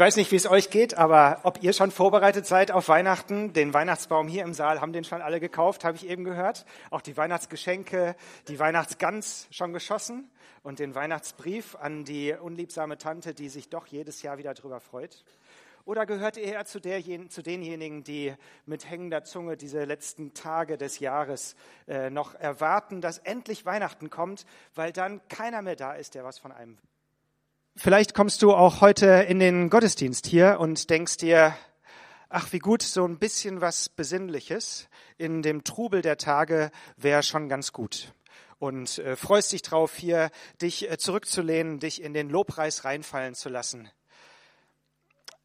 weiß nicht, wie es euch geht, aber ob ihr schon vorbereitet seid auf Weihnachten. Den Weihnachtsbaum hier im Saal haben den schon alle gekauft, habe ich eben gehört. Auch die Weihnachtsgeschenke, die Weihnachtsgans schon geschossen und den Weihnachtsbrief an die unliebsame Tante, die sich doch jedes Jahr wieder drüber freut. Oder gehört ihr eher zu, zu denjenigen, die mit hängender Zunge diese letzten Tage des Jahres äh, noch erwarten, dass endlich Weihnachten kommt, weil dann keiner mehr da ist, der was von einem? Vielleicht kommst du auch heute in den Gottesdienst hier und denkst dir, ach wie gut, so ein bisschen was Besinnliches in dem Trubel der Tage wäre schon ganz gut. Und äh, freust dich drauf, hier dich äh, zurückzulehnen, dich in den Lobpreis reinfallen zu lassen.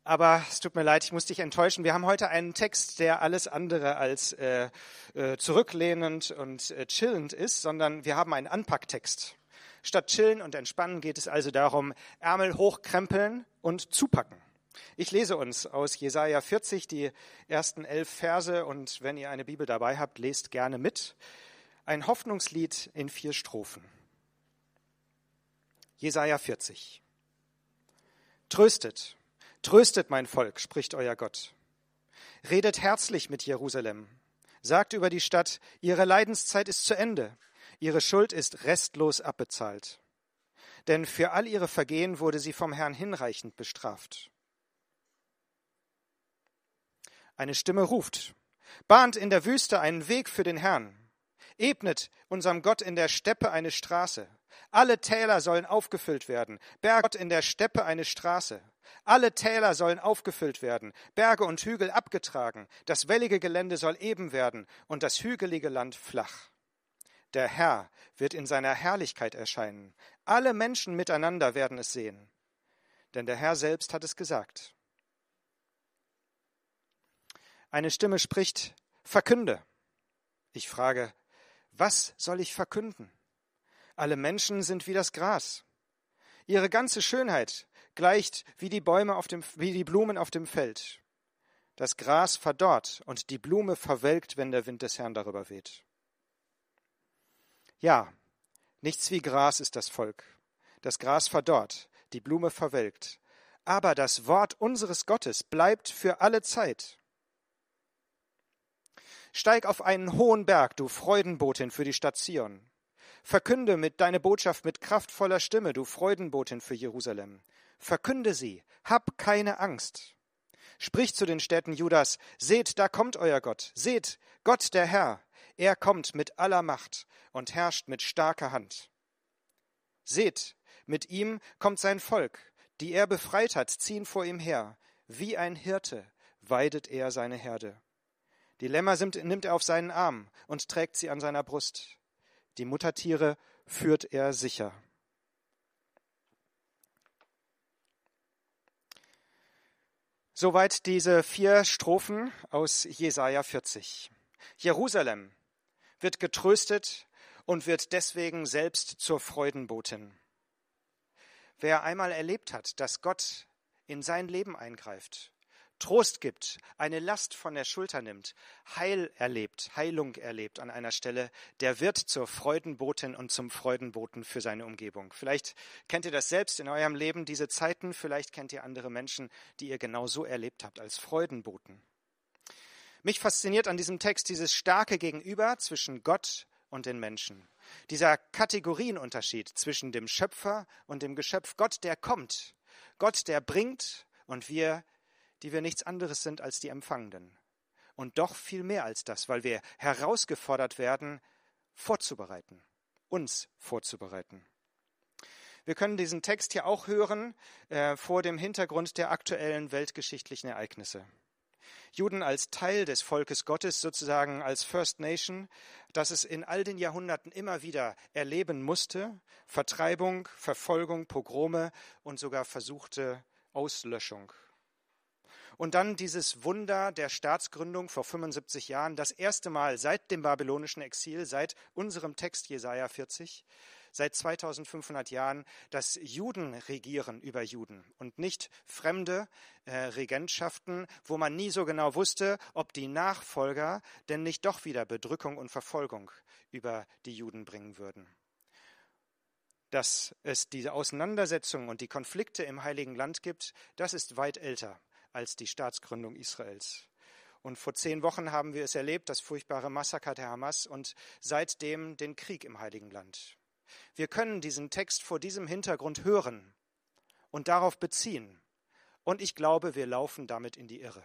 Aber es tut mir leid, ich muss dich enttäuschen. Wir haben heute einen Text, der alles andere als äh, äh, zurücklehnend und äh, chillend ist, sondern wir haben einen Anpacktext. Statt chillen und entspannen geht es also darum, Ärmel hochkrempeln und zupacken. Ich lese uns aus Jesaja 40 die ersten elf Verse und wenn ihr eine Bibel dabei habt, lest gerne mit. Ein Hoffnungslied in vier Strophen. Jesaja 40. Tröstet, tröstet mein Volk, spricht euer Gott. Redet herzlich mit Jerusalem. Sagt über die Stadt, ihre Leidenszeit ist zu Ende. Ihre Schuld ist restlos abbezahlt. Denn für all ihre Vergehen wurde sie vom Herrn hinreichend bestraft. Eine Stimme ruft, bahnt in der Wüste einen Weg für den Herrn, ebnet unserem Gott in der Steppe eine Straße. Alle Täler sollen aufgefüllt werden, Berg in der Steppe eine Straße. Alle Täler sollen aufgefüllt werden, Berge und Hügel abgetragen, das wellige Gelände soll eben werden und das hügelige Land flach. Der Herr wird in seiner Herrlichkeit erscheinen. Alle Menschen miteinander werden es sehen. Denn der Herr selbst hat es gesagt. Eine Stimme spricht, verkünde. Ich frage, was soll ich verkünden? Alle Menschen sind wie das Gras. Ihre ganze Schönheit gleicht wie die Bäume auf dem, wie die Blumen auf dem Feld. Das Gras verdorrt und die Blume verwelkt, wenn der Wind des Herrn darüber weht. Ja, nichts wie Gras ist das Volk. Das Gras verdorrt, die Blume verwelkt. Aber das Wort unseres Gottes bleibt für alle Zeit. Steig auf einen hohen Berg, du Freudenbotin für die Stadt Zion. Verkünde mit deine Botschaft mit kraftvoller Stimme, du Freudenbotin für Jerusalem. Verkünde sie, hab keine Angst. Sprich zu den Städten Judas, seht, da kommt euer Gott, seht, Gott der Herr, er kommt mit aller Macht und herrscht mit starker Hand. Seht, mit ihm kommt sein Volk, die er befreit hat, ziehen vor ihm her. Wie ein Hirte weidet er seine Herde. Die Lämmer nimmt er auf seinen Arm und trägt sie an seiner Brust. Die Muttertiere führt er sicher. Soweit diese vier Strophen aus Jesaja 40. Jerusalem, wird getröstet und wird deswegen selbst zur Freudenbotin. Wer einmal erlebt hat, dass Gott in sein Leben eingreift, Trost gibt, eine Last von der Schulter nimmt, Heil erlebt, Heilung erlebt an einer Stelle, der wird zur Freudenbotin und zum Freudenboten für seine Umgebung. Vielleicht kennt ihr das selbst in eurem Leben, diese Zeiten, vielleicht kennt ihr andere Menschen, die ihr genau so erlebt habt als Freudenboten. Mich fasziniert an diesem Text dieses starke Gegenüber zwischen Gott und den Menschen. Dieser Kategorienunterschied zwischen dem Schöpfer und dem Geschöpf. Gott, der kommt. Gott, der bringt und wir, die wir nichts anderes sind als die Empfangenden. Und doch viel mehr als das, weil wir herausgefordert werden, vorzubereiten, uns vorzubereiten. Wir können diesen Text hier auch hören äh, vor dem Hintergrund der aktuellen weltgeschichtlichen Ereignisse. Juden als Teil des Volkes Gottes, sozusagen als First Nation, das es in all den Jahrhunderten immer wieder erleben musste, Vertreibung, Verfolgung, Pogrome und sogar versuchte Auslöschung. Und dann dieses Wunder der Staatsgründung vor 75 Jahren, das erste Mal seit dem babylonischen Exil, seit unserem Text Jesaja 40, seit 2500 Jahren, dass Juden regieren über Juden und nicht fremde äh, Regentschaften, wo man nie so genau wusste, ob die Nachfolger denn nicht doch wieder Bedrückung und Verfolgung über die Juden bringen würden. dass es diese Auseinandersetzungen und die Konflikte im Heiligen Land gibt, das ist weit älter als die Staatsgründung Israels. Und vor zehn Wochen haben wir es erlebt, das furchtbare Massaker der Hamas und seitdem den Krieg im Heiligen Land. Wir können diesen Text vor diesem Hintergrund hören und darauf beziehen. Und ich glaube, wir laufen damit in die Irre.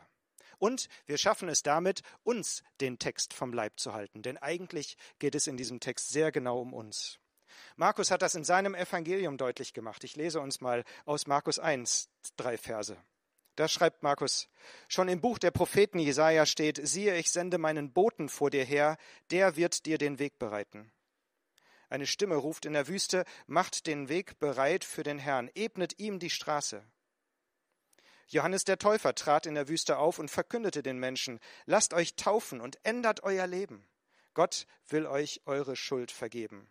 Und wir schaffen es damit, uns den Text vom Leib zu halten. Denn eigentlich geht es in diesem Text sehr genau um uns. Markus hat das in seinem Evangelium deutlich gemacht. Ich lese uns mal aus Markus 1 drei Verse. Da schreibt Markus, schon im Buch der Propheten Jesaja steht, siehe, ich sende meinen Boten vor dir her, der wird dir den Weg bereiten. Eine Stimme ruft in der Wüste, macht den Weg bereit für den Herrn, ebnet ihm die Straße. Johannes der Täufer trat in der Wüste auf und verkündete den Menschen, lasst euch taufen und ändert euer Leben. Gott will euch eure Schuld vergeben.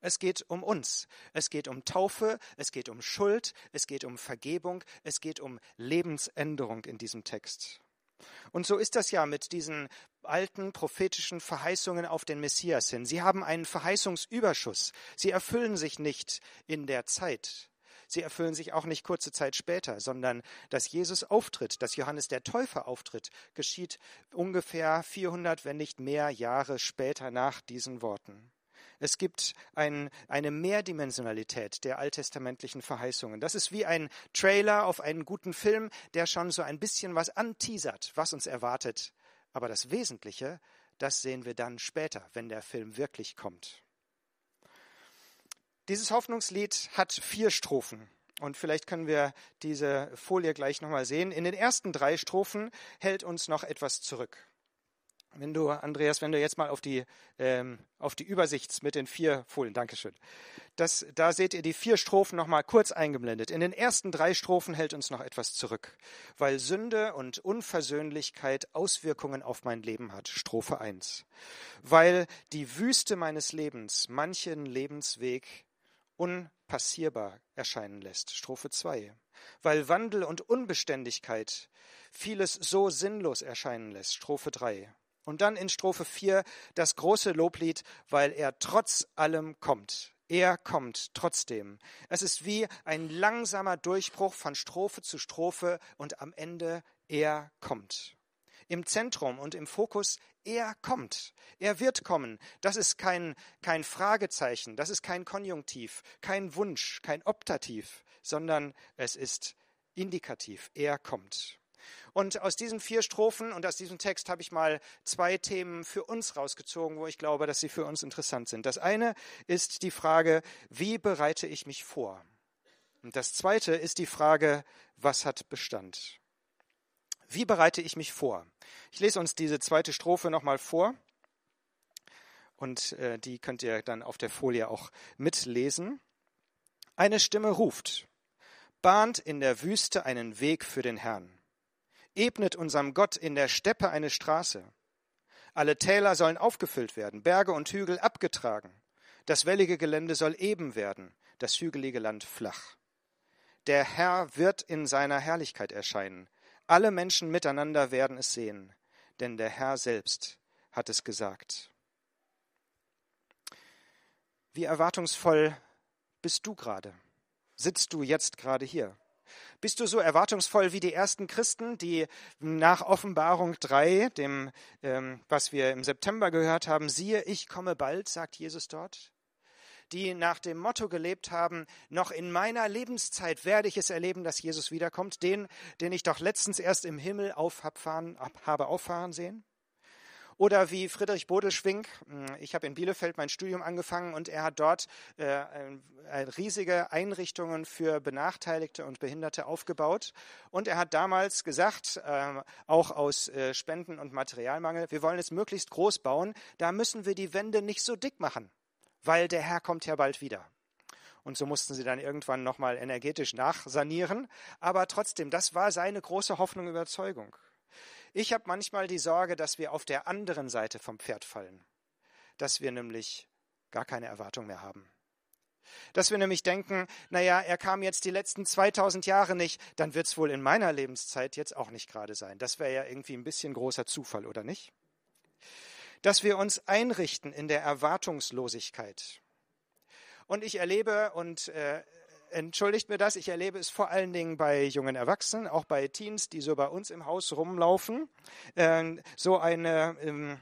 Es geht um uns. Es geht um Taufe, es geht um Schuld, es geht um Vergebung, es geht um Lebensänderung in diesem Text. Und so ist das ja mit diesen alten prophetischen Verheißungen auf den Messias hin. Sie haben einen Verheißungsüberschuss. Sie erfüllen sich nicht in der Zeit. Sie erfüllen sich auch nicht kurze Zeit später, sondern dass Jesus auftritt, dass Johannes der Täufer auftritt, geschieht ungefähr 400, wenn nicht mehr Jahre später nach diesen Worten. Es gibt ein, eine Mehrdimensionalität der alttestamentlichen Verheißungen. Das ist wie ein Trailer auf einen guten Film, der schon so ein bisschen was anteasert, was uns erwartet. Aber das Wesentliche, das sehen wir dann später, wenn der Film wirklich kommt. Dieses Hoffnungslied hat vier Strophen. Und vielleicht können wir diese Folie gleich nochmal sehen. In den ersten drei Strophen hält uns noch etwas zurück. Wenn du, Andreas, wenn du jetzt mal auf die, ähm, auf die Übersicht mit den vier Folien, Dankeschön. Das, da seht ihr die vier Strophen nochmal kurz eingeblendet. In den ersten drei Strophen hält uns noch etwas zurück, weil Sünde und Unversöhnlichkeit Auswirkungen auf mein Leben hat. Strophe 1. Weil die Wüste meines Lebens manchen Lebensweg unpassierbar erscheinen lässt. Strophe 2. Weil Wandel und Unbeständigkeit vieles so sinnlos erscheinen lässt. Strophe 3 und dann in Strophe 4 das große Loblied, weil er trotz allem kommt. Er kommt trotzdem. Es ist wie ein langsamer Durchbruch von Strophe zu Strophe und am Ende er kommt. Im Zentrum und im Fokus, er kommt. Er wird kommen. Das ist kein, kein Fragezeichen, das ist kein Konjunktiv, kein Wunsch, kein Optativ, sondern es ist indikativ. Er kommt. Und aus diesen vier Strophen und aus diesem Text habe ich mal zwei Themen für uns rausgezogen, wo ich glaube, dass sie für uns interessant sind. Das eine ist die Frage, wie bereite ich mich vor? Und das zweite ist die Frage, was hat Bestand? Wie bereite ich mich vor? Ich lese uns diese zweite Strophe nochmal vor. Und äh, die könnt ihr dann auf der Folie auch mitlesen. Eine Stimme ruft, bahnt in der Wüste einen Weg für den Herrn ebnet unserem Gott in der Steppe eine Straße. Alle Täler sollen aufgefüllt werden, Berge und Hügel abgetragen. Das wellige Gelände soll eben werden, das hügelige Land flach. Der Herr wird in seiner Herrlichkeit erscheinen. Alle Menschen miteinander werden es sehen, denn der Herr selbst hat es gesagt. Wie erwartungsvoll bist du gerade? Sitzt du jetzt gerade hier? Bist du so erwartungsvoll wie die ersten Christen, die nach Offenbarung 3, dem, ähm, was wir im September gehört haben, siehe, ich komme bald, sagt Jesus dort? Die nach dem Motto gelebt haben, noch in meiner Lebenszeit werde ich es erleben, dass Jesus wiederkommt, den, den ich doch letztens erst im Himmel auf habe auffahren sehen? Oder wie Friedrich Bodelschwing, hm, ich habe in Bielefeld mein Studium angefangen und er hat dort äh, riesige Einrichtungen für Benachteiligte und Behinderte aufgebaut. Und er hat damals gesagt, äh, auch aus äh, Spenden- und Materialmangel, wir wollen es möglichst groß bauen, da müssen wir die Wände nicht so dick machen, weil der Herr kommt ja bald wieder. Und so mussten sie dann irgendwann nochmal energetisch nachsanieren. Aber trotzdem, das war seine große Hoffnung, und Überzeugung. Ich habe manchmal die Sorge, dass wir auf der anderen Seite vom Pferd fallen, dass wir nämlich gar keine Erwartung mehr haben. Dass wir nämlich denken, naja, er kam jetzt die letzten 2000 Jahre nicht, dann wird es wohl in meiner Lebenszeit jetzt auch nicht gerade sein. Das wäre ja irgendwie ein bisschen großer Zufall, oder nicht? Dass wir uns einrichten in der Erwartungslosigkeit. Und ich erlebe, und äh, entschuldigt mir das, ich erlebe es vor allen Dingen bei jungen Erwachsenen, auch bei Teens, die so bei uns im Haus rumlaufen, äh, so eine, ähm,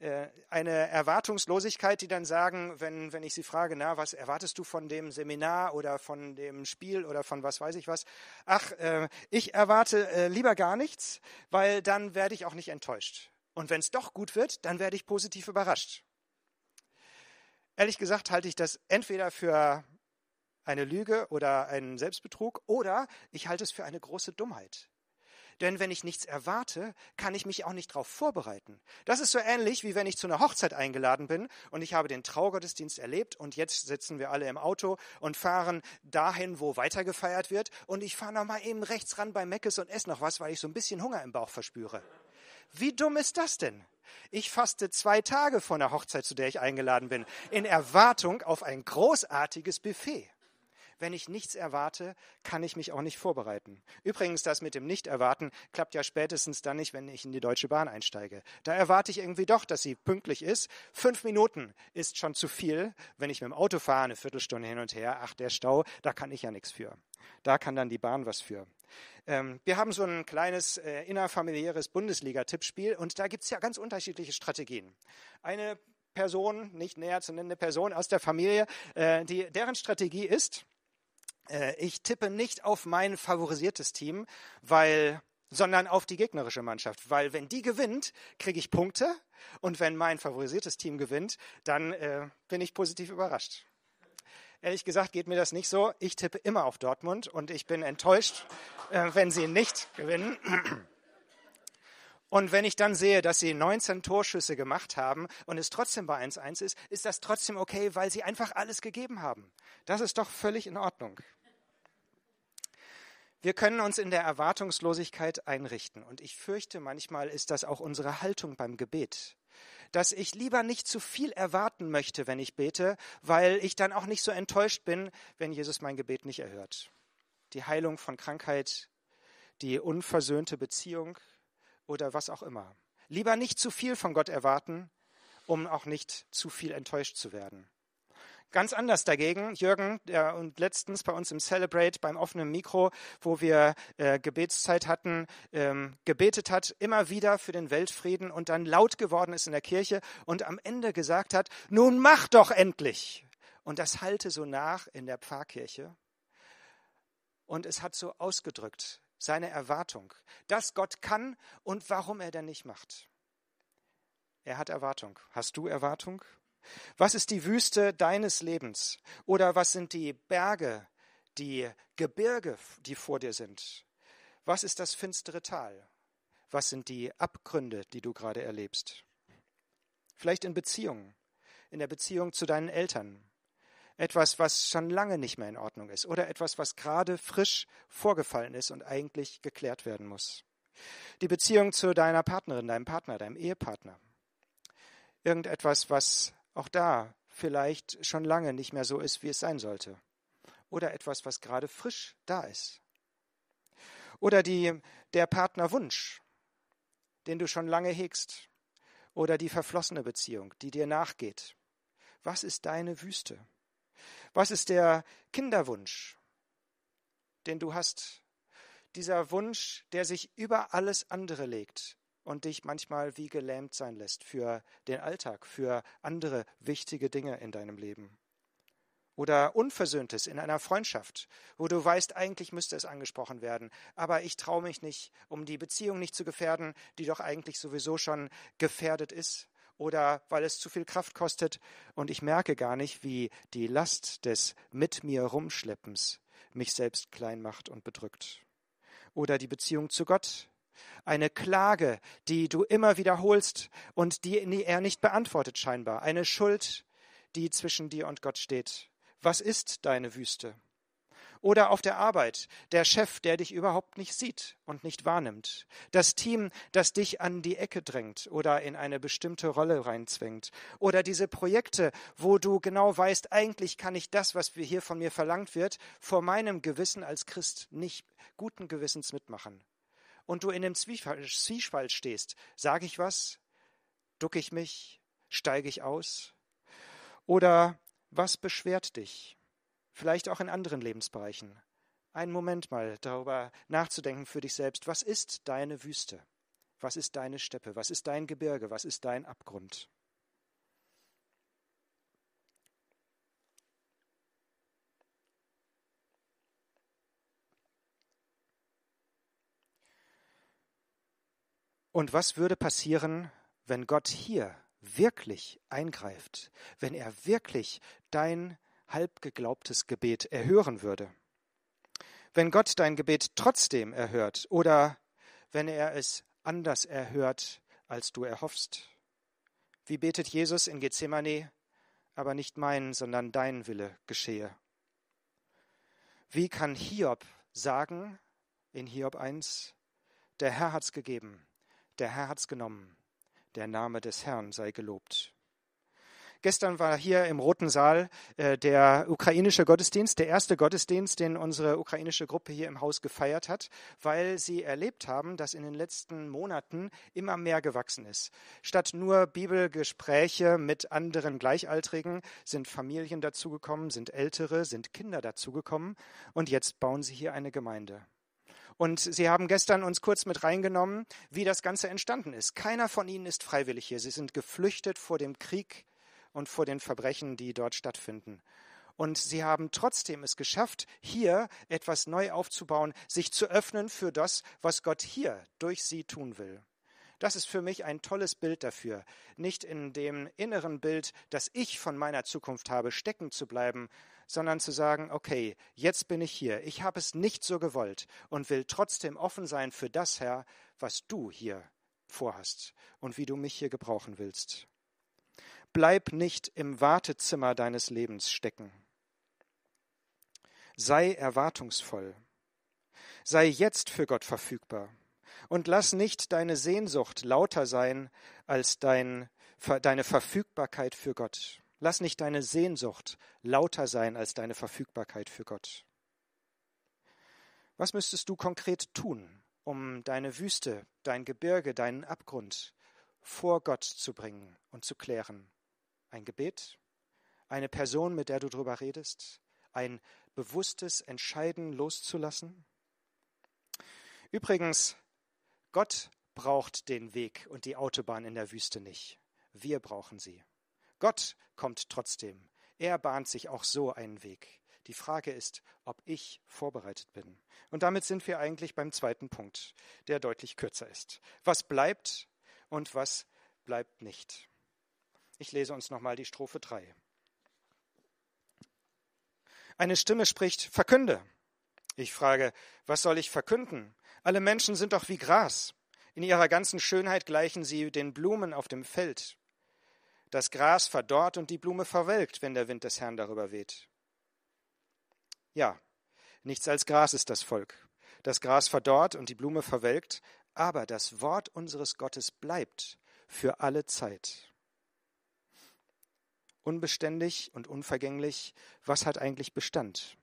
äh, eine Erwartungslosigkeit, die dann sagen, wenn, wenn ich sie frage, na, was erwartest du von dem Seminar oder von dem Spiel oder von was weiß ich was? Ach, äh, ich erwarte äh, lieber gar nichts, weil dann werde ich auch nicht enttäuscht. Und wenn es doch gut wird, dann werde ich positiv überrascht. Ehrlich gesagt halte ich das entweder für eine Lüge oder einen Selbstbetrug oder ich halte es für eine große Dummheit. Denn wenn ich nichts erwarte, kann ich mich auch nicht darauf vorbereiten. Das ist so ähnlich, wie wenn ich zu einer Hochzeit eingeladen bin und ich habe den Traugottesdienst erlebt und jetzt sitzen wir alle im Auto und fahren dahin, wo weiter gefeiert wird und ich fahre noch mal eben rechts ran bei Meckes und esse noch was, weil ich so ein bisschen Hunger im Bauch verspüre. Wie dumm ist das denn? Ich faste zwei Tage vor einer Hochzeit, zu der ich eingeladen bin, in Erwartung auf ein großartiges Buffet. Wenn ich nichts erwarte, kann ich mich auch nicht vorbereiten. Übrigens, das mit dem Nicht-Erwarten klappt ja spätestens dann nicht, wenn ich in die Deutsche Bahn einsteige. Da erwarte ich irgendwie doch, dass sie pünktlich ist. Fünf Minuten ist schon zu viel. Wenn ich mit dem Auto fahre, eine Viertelstunde hin und her, ach, der Stau, da kann ich ja nichts für. Da kann dann die Bahn was für. Ähm, wir haben so ein kleines äh, innerfamiliäres Bundesliga-Tippspiel und da gibt es ja ganz unterschiedliche Strategien. Eine Person, nicht näher zu nennende Person aus der Familie, äh, die, deren Strategie ist, ich tippe nicht auf mein favorisiertes Team, weil sondern auf die gegnerische Mannschaft, weil wenn die gewinnt, kriege ich Punkte und wenn mein favorisiertes Team gewinnt, dann äh, bin ich positiv überrascht. Ehrlich gesagt geht mir das nicht so. Ich tippe immer auf Dortmund und ich bin enttäuscht, äh, wenn sie nicht gewinnen. Und wenn ich dann sehe, dass sie 19 Torschüsse gemacht haben und es trotzdem bei 1-1 ist, ist das trotzdem okay, weil sie einfach alles gegeben haben. Das ist doch völlig in Ordnung. Wir können uns in der Erwartungslosigkeit einrichten. Und ich fürchte, manchmal ist das auch unsere Haltung beim Gebet. Dass ich lieber nicht zu viel erwarten möchte, wenn ich bete, weil ich dann auch nicht so enttäuscht bin, wenn Jesus mein Gebet nicht erhört. Die Heilung von Krankheit, die unversöhnte Beziehung, oder was auch immer. Lieber nicht zu viel von Gott erwarten, um auch nicht zu viel enttäuscht zu werden. Ganz anders dagegen, Jürgen, der und letztens bei uns im Celebrate beim offenen Mikro, wo wir äh, Gebetszeit hatten, ähm, gebetet hat, immer wieder für den Weltfrieden und dann laut geworden ist in der Kirche und am Ende gesagt hat, nun mach doch endlich. Und das halte so nach in der Pfarrkirche. Und es hat so ausgedrückt, seine Erwartung, dass Gott kann und warum er denn nicht macht. Er hat Erwartung. Hast du Erwartung? Was ist die Wüste deines Lebens? Oder was sind die Berge, die Gebirge, die vor dir sind? Was ist das finstere Tal? Was sind die Abgründe, die du gerade erlebst? Vielleicht in Beziehungen, in der Beziehung zu deinen Eltern, etwas, was schon lange nicht mehr in Ordnung ist oder etwas, was gerade frisch vorgefallen ist und eigentlich geklärt werden muss. Die Beziehung zu deiner Partnerin, deinem Partner, deinem Ehepartner. Irgendetwas, was auch da vielleicht schon lange nicht mehr so ist, wie es sein sollte. Oder etwas, was gerade frisch da ist. Oder die, der Partnerwunsch, den du schon lange hegst. Oder die verflossene Beziehung, die dir nachgeht. Was ist deine Wüste? Was ist der Kinderwunsch, den du hast? Dieser Wunsch, der sich über alles andere legt und dich manchmal wie gelähmt sein lässt für den Alltag, für andere wichtige Dinge in deinem Leben. Oder Unversöhntes in einer Freundschaft, wo du weißt, eigentlich müsste es angesprochen werden, aber ich traue mich nicht, um die Beziehung nicht zu gefährden, die doch eigentlich sowieso schon gefährdet ist oder weil es zu viel Kraft kostet und ich merke gar nicht, wie die Last des mit mir rumschleppens mich selbst klein macht und bedrückt. Oder die Beziehung zu Gott, eine Klage, die du immer wiederholst und die er nicht beantwortet scheinbar, eine Schuld, die zwischen dir und Gott steht. Was ist deine Wüste? Oder auf der Arbeit, der Chef, der dich überhaupt nicht sieht und nicht wahrnimmt. Das Team, das dich an die Ecke drängt oder in eine bestimmte Rolle reinzwängt. Oder diese Projekte, wo du genau weißt, eigentlich kann ich das, was hier von mir verlangt wird, vor meinem Gewissen als Christ nicht guten Gewissens mitmachen. Und du in dem Zwiespalt stehst. Sage ich was? Ducke ich mich? Steige ich aus? Oder Was beschwert dich? Vielleicht auch in anderen Lebensbereichen. Einen Moment mal darüber nachzudenken für dich selbst. Was ist deine Wüste? Was ist deine Steppe? Was ist dein Gebirge? Was ist dein Abgrund? Und was würde passieren, wenn Gott hier wirklich eingreift, wenn er wirklich dein halb geglaubtes Gebet erhören würde? Wenn Gott dein Gebet trotzdem erhört oder wenn er es anders erhört, als du erhoffst? Wie betet Jesus in Gethsemane, aber nicht mein, sondern dein Wille geschehe? Wie kann Hiob sagen in Hiob 1, der Herr hat's gegeben, der Herr hat's genommen. Der Name des Herrn sei gelobt. Gestern war hier im Roten Saal äh, der ukrainische Gottesdienst, der erste Gottesdienst, den unsere ukrainische Gruppe hier im Haus gefeiert hat, weil sie erlebt haben, dass in den letzten Monaten immer mehr gewachsen ist. Statt nur Bibelgespräche mit anderen Gleichaltrigen sind Familien dazugekommen, sind Ältere, sind Kinder dazugekommen und jetzt bauen sie hier eine Gemeinde. Und Sie haben gestern uns kurz mit reingenommen, wie das Ganze entstanden ist. Keiner von Ihnen ist freiwillig hier. Sie sind geflüchtet vor dem Krieg und vor den Verbrechen, die dort stattfinden. Und sie haben trotzdem es geschafft, hier etwas neu aufzubauen, sich zu öffnen für das, was Gott hier durch sie tun will. Das ist für mich ein tolles Bild dafür, nicht in dem inneren Bild, das ich von meiner Zukunft habe, stecken zu bleiben, sondern zu sagen, okay, jetzt bin ich hier, ich habe es nicht so gewollt und will trotzdem offen sein für das, Herr, was du hier vorhast und wie du mich hier gebrauchen willst. Bleib nicht im Wartezimmer deines Lebens stecken. Sei erwartungsvoll. Sei jetzt für Gott verfügbar. Und lass nicht deine Sehnsucht lauter sein als dein, deine Verfügbarkeit für Gott. Lass nicht deine Sehnsucht lauter sein als deine Verfügbarkeit für Gott. Was müsstest du konkret tun, um deine Wüste, dein Gebirge, deinen Abgrund vor Gott zu bringen und zu klären? Ein Gebet? Eine Person, mit der du drüber redest? Ein bewusstes Entscheiden loszulassen? Übrigens, Gott braucht den Weg und die Autobahn in der Wüste nicht. Wir brauchen sie. Gott kommt trotzdem. Er bahnt sich auch so einen Weg. Die Frage ist, ob ich vorbereitet bin. Und damit sind wir eigentlich beim zweiten Punkt, der deutlich kürzer ist. Was bleibt und was bleibt nicht? Ich lese uns nochmal die Strophe 3. Eine Stimme spricht, verkünde. Ich frage, was soll ich verkünden? Alle Menschen sind doch wie Gras. In ihrer ganzen Schönheit gleichen sie den Blumen auf dem Feld. Das Gras verdorrt und die Blume verwelkt, wenn der Wind des Herrn darüber weht. Ja, nichts als Gras ist das Volk. Das Gras verdorrt und die Blume verwelkt, aber das Wort unseres Gottes bleibt für alle Zeit. Unbeständig und unvergänglich, was hat eigentlich Bestand?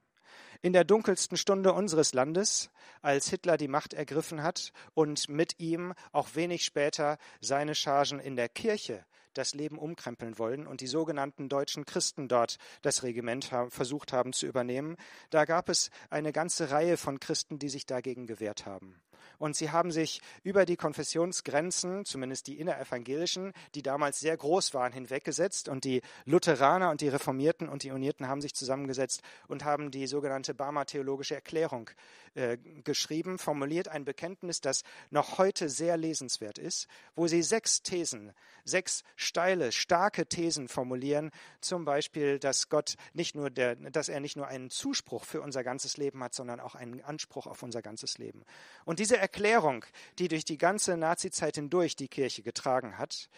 In der dunkelsten Stunde unseres Landes, als Hitler die Macht ergriffen hat und mit ihm auch wenig später seine Chargen in der Kirche das Leben umkrempeln wollen und die sogenannten deutschen Christen dort das Regiment versucht haben zu übernehmen. Da gab es eine ganze Reihe von Christen, die sich dagegen gewehrt haben. Und sie haben sich über die Konfessionsgrenzen, zumindest die innerevangelischen, die damals sehr groß waren, hinweggesetzt. Und die Lutheraner und die Reformierten und die Unierten haben sich zusammengesetzt und haben die sogenannte Barmer Theologische Erklärung äh, geschrieben, formuliert ein Bekenntnis, das noch heute sehr lesenswert ist, wo sie sechs Thesen, sechs steile, starke Thesen formulieren, zum Beispiel, dass Gott nicht nur der, dass er nicht nur einen Zuspruch für unser ganzes Leben hat, sondern auch einen Anspruch auf unser ganzes Leben. Und diese Erklärung, die durch die ganze Nazizeit hindurch die Kirche getragen hat,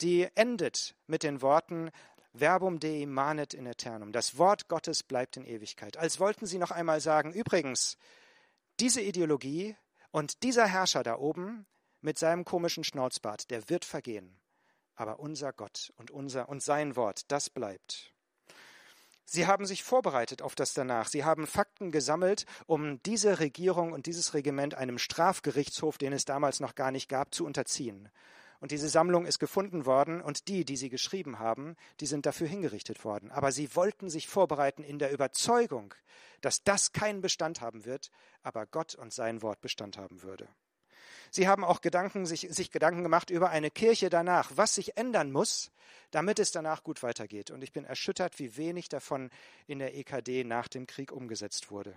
die endet mit den Worten Verbum Dei manet in eternum. Das Wort Gottes bleibt in Ewigkeit. Als wollten sie noch einmal sagen, übrigens, diese Ideologie und dieser Herrscher da oben mit seinem komischen Schnauzbart, der wird vergehen aber unser Gott und unser und sein Wort, das bleibt. Sie haben sich vorbereitet auf das danach. Sie haben Fakten gesammelt, um diese Regierung und dieses Regiment einem Strafgerichtshof, den es damals noch gar nicht gab, zu unterziehen. Und diese Sammlung ist gefunden worden und die, die sie geschrieben haben, die sind dafür hingerichtet worden. Aber sie wollten sich vorbereiten in der Überzeugung, dass das keinen Bestand haben wird, aber Gott und sein Wort Bestand haben würde. Sie haben auch Gedanken, sich, sich Gedanken gemacht über eine Kirche danach, was sich ändern muss, damit es danach gut weitergeht. Und ich bin erschüttert, wie wenig davon in der EKD nach dem Krieg umgesetzt wurde.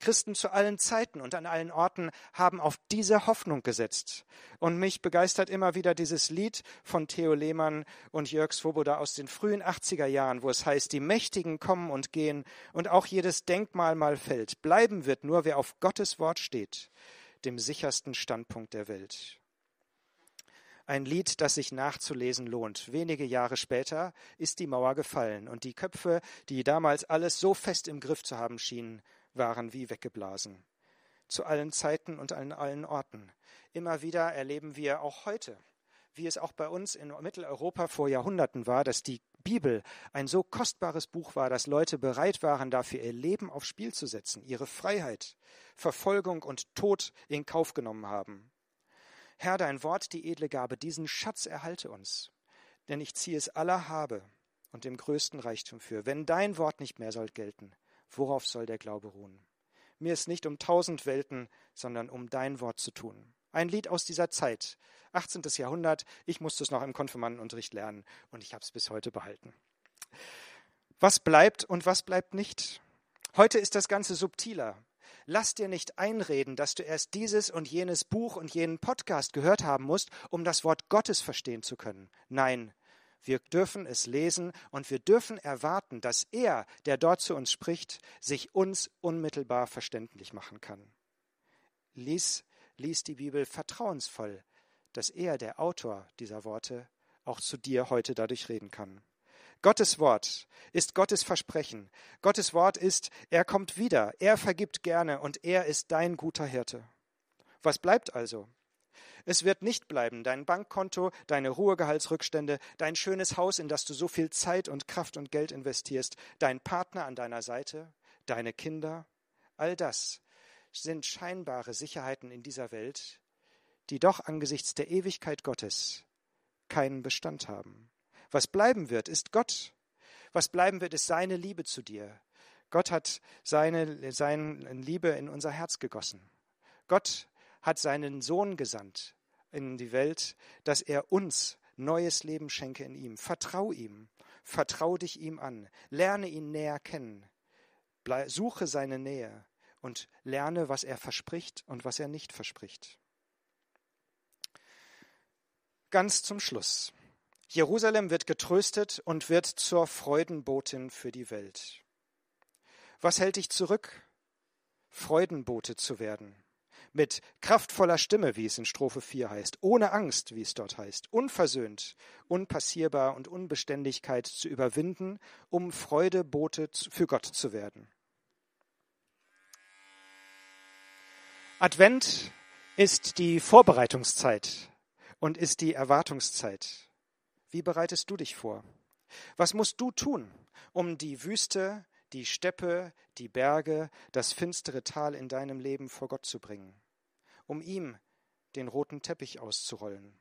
Christen zu allen Zeiten und an allen Orten haben auf diese Hoffnung gesetzt. Und mich begeistert immer wieder dieses Lied von Theo Lehmann und Jörg Svoboda aus den frühen 80er Jahren, wo es heißt, die Mächtigen kommen und gehen und auch jedes Denkmal mal fällt. Bleiben wird nur, wer auf Gottes Wort steht, dem sichersten Standpunkt der Welt. Ein Lied, das sich nachzulesen lohnt. Wenige Jahre später ist die Mauer gefallen und die Köpfe, die damals alles so fest im Griff zu haben schienen, waren wie weggeblasen. Zu allen Zeiten und an allen Orten. Immer wieder erleben wir auch heute, wie es auch bei uns in Mitteleuropa vor Jahrhunderten war, dass die Bibel ein so kostbares Buch war, dass Leute bereit waren, dafür ihr Leben aufs Spiel zu setzen, ihre Freiheit, Verfolgung und Tod in Kauf genommen haben. Herr, dein Wort, die edle Gabe, diesen Schatz erhalte uns, denn ich ziehe es aller Habe und dem größten Reichtum für. Wenn dein Wort nicht mehr soll gelten, Worauf soll der Glaube ruhen? Mir ist nicht um tausend Welten, sondern um dein Wort zu tun. Ein Lied aus dieser Zeit, 18. Jahrhundert. Ich musste es noch im Konfirmandenunterricht lernen und ich habe es bis heute behalten. Was bleibt und was bleibt nicht? Heute ist das Ganze subtiler. Lass dir nicht einreden, dass du erst dieses und jenes Buch und jenen Podcast gehört haben musst, um das Wort Gottes verstehen zu können. Nein, wir dürfen es lesen und wir dürfen erwarten, dass er, der dort zu uns spricht, sich uns unmittelbar verständlich machen kann. Lies, lies die Bibel vertrauensvoll, dass er, der Autor dieser Worte, auch zu dir heute dadurch reden kann. Gottes Wort ist Gottes Versprechen. Gottes Wort ist, er kommt wieder, er vergibt gerne und er ist dein guter Hirte. Was bleibt also? Es wird nicht bleiben, dein Bankkonto, deine Ruhegehaltsrückstände, dein schönes Haus, in das du so viel Zeit und Kraft und Geld investierst, dein Partner an deiner Seite, deine Kinder, all das sind scheinbare Sicherheiten in dieser Welt, die doch angesichts der Ewigkeit Gottes keinen Bestand haben. Was bleiben wird, ist Gott. Was bleiben wird, ist seine Liebe zu dir. Gott hat seine, seine Liebe in unser Herz gegossen. Gott hat seinen Sohn gesandt in die Welt, dass er uns neues Leben schenke in ihm. Vertrau ihm, vertrau dich ihm an, lerne ihn näher kennen, suche seine Nähe und lerne, was er verspricht und was er nicht verspricht. Ganz zum Schluss. Jerusalem wird getröstet und wird zur Freudenbotin für die Welt. Was hält dich zurück, Freudenbote zu werden? mit kraftvoller Stimme, wie es in Strophe 4 heißt, ohne Angst, wie es dort heißt, unversöhnt, unpassierbar und Unbeständigkeit zu überwinden, um Freudebote für Gott zu werden. Advent ist die Vorbereitungszeit und ist die Erwartungszeit. Wie bereitest du dich vor? Was musst du tun, um die Wüste, die Steppe, die Berge, das finstere Tal in deinem Leben vor Gott zu bringen? um ihm den roten Teppich auszurollen.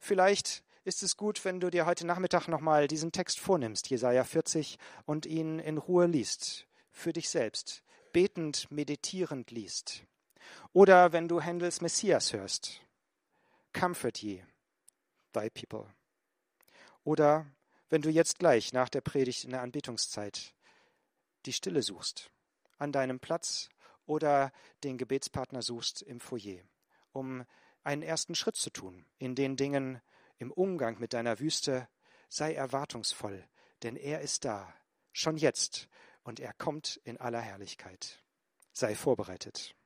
Vielleicht ist es gut, wenn du dir heute Nachmittag nochmal diesen Text vornimmst, Jesaja 40, und ihn in Ruhe liest, für dich selbst, betend, meditierend liest. Oder wenn du Händels Messias hörst, Comfort ye, thy people. Oder wenn du jetzt gleich nach der Predigt in der Anbetungszeit die Stille suchst, an deinem Platz oder den Gebetspartner suchst im Foyer, um einen ersten Schritt zu tun in den Dingen im Umgang mit deiner Wüste, sei erwartungsvoll, denn er ist da, schon jetzt, und er kommt in aller Herrlichkeit. Sei vorbereitet.